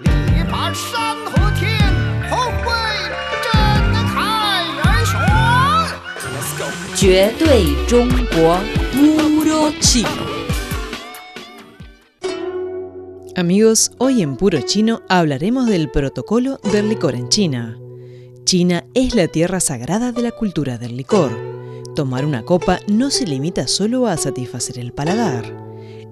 力拔山河天，后会震开元雄。Let's go。绝对中国 Puro chino. Amigos, hoy en Puro Chino hablaremos del protocolo del licor en China. China es la tierra sagrada de la cultura del licor. Tomar una copa no se limita solo a satisfacer el paladar.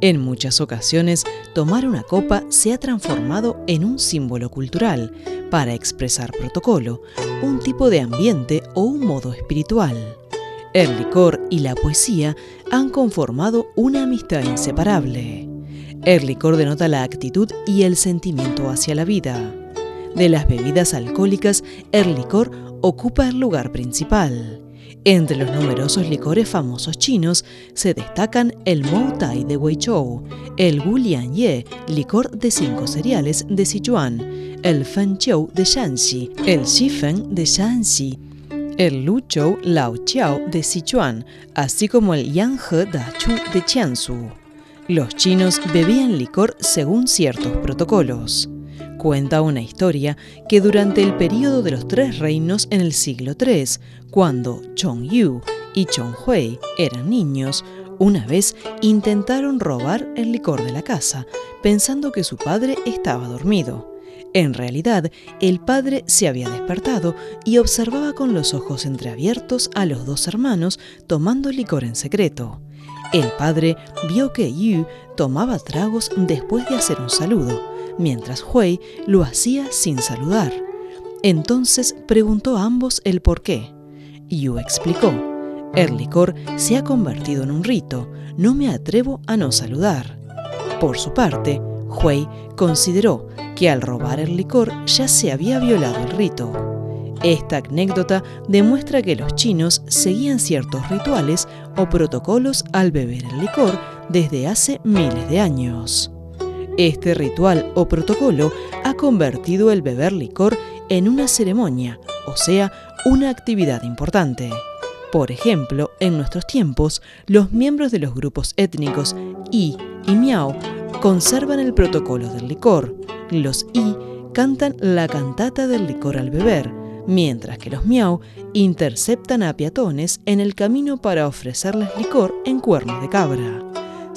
En muchas ocasiones, tomar una copa se ha transformado en un símbolo cultural para expresar protocolo, un tipo de ambiente o un modo espiritual. El licor y la poesía han conformado una amistad inseparable. El licor denota la actitud y el sentimiento hacia la vida. De las bebidas alcohólicas, el licor ocupa el lugar principal. Entre los numerosos licores famosos chinos se destacan el Mou Tai de Guizhou, el Gu Lian Ye, licor de cinco cereales de Sichuan, el Fen Chiu de Shanxi, el Xifen de Shanxi, el Luchou Lao Chiao de Sichuan, así como el Yanghe Da Chu de Jiangsu. Los chinos bebían licor según ciertos protocolos. Cuenta una historia que durante el período de los tres reinos en el siglo III, cuando Chong Yu y Chong Hui eran niños, una vez intentaron robar el licor de la casa, pensando que su padre estaba dormido. En realidad, el padre se había despertado y observaba con los ojos entreabiertos a los dos hermanos tomando licor en secreto. El padre vio que Yu tomaba tragos después de hacer un saludo, mientras Hui lo hacía sin saludar. Entonces preguntó a ambos el por qué. Yu explicó, el licor se ha convertido en un rito, no me atrevo a no saludar. Por su parte, Hui consideró que al robar el licor ya se había violado el rito. Esta anécdota demuestra que los chinos seguían ciertos rituales o protocolos al beber el licor desde hace miles de años. Este ritual o protocolo ha convertido el beber licor en una ceremonia, o sea, una actividad importante. Por ejemplo, en nuestros tiempos, los miembros de los grupos étnicos Yi y Miao conservan el protocolo del licor. Los Yi cantan la cantata del licor al beber, mientras que los Miao interceptan a peatones en el camino para ofrecerles licor en cuernos de cabra.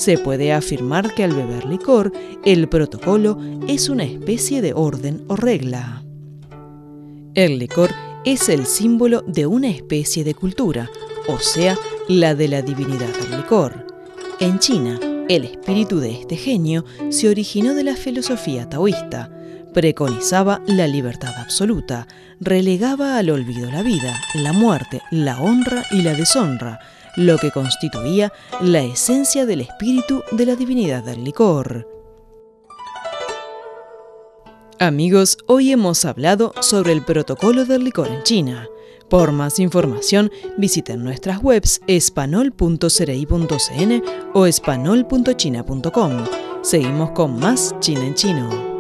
Se puede afirmar que al beber licor, el protocolo es una especie de orden o regla. El licor es el símbolo de una especie de cultura, o sea, la de la divinidad del licor. En China, el espíritu de este genio se originó de la filosofía taoísta, preconizaba la libertad absoluta, relegaba al olvido la vida, la muerte, la honra y la deshonra, lo que constituía la esencia del espíritu de la divinidad del licor. Amigos, hoy hemos hablado sobre el protocolo del licor en China. Por más información, visiten nuestras webs espanol.cerei.cn o espanol.china.com. Seguimos con más China en chino.